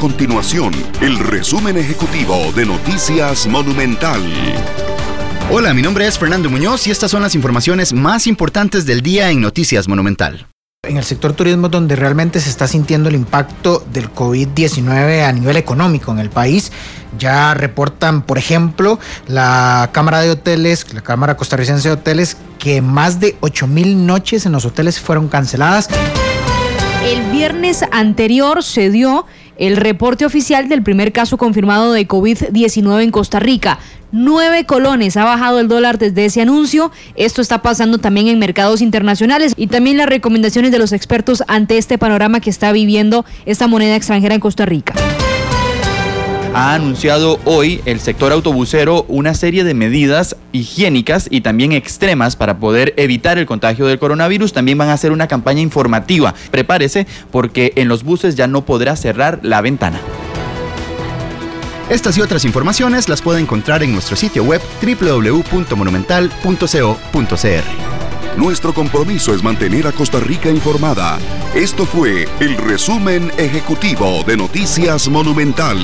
continuación el resumen ejecutivo de Noticias Monumental. Hola, mi nombre es Fernando Muñoz y estas son las informaciones más importantes del día en Noticias Monumental. En el sector turismo donde realmente se está sintiendo el impacto del COVID-19 a nivel económico en el país, ya reportan, por ejemplo, la Cámara de Hoteles, la Cámara Costarricense de Hoteles, que más de 8 mil noches en los hoteles fueron canceladas. El viernes anterior se dio el reporte oficial del primer caso confirmado de COVID-19 en Costa Rica. Nueve colones ha bajado el dólar desde ese anuncio. Esto está pasando también en mercados internacionales y también las recomendaciones de los expertos ante este panorama que está viviendo esta moneda extranjera en Costa Rica ha anunciado hoy el sector autobusero una serie de medidas higiénicas y también extremas para poder evitar el contagio del coronavirus. También van a hacer una campaña informativa. Prepárese porque en los buses ya no podrá cerrar la ventana. Estas y otras informaciones las puede encontrar en nuestro sitio web www.monumental.co.cr. Nuestro compromiso es mantener a Costa Rica informada. Esto fue el resumen ejecutivo de Noticias Monumental.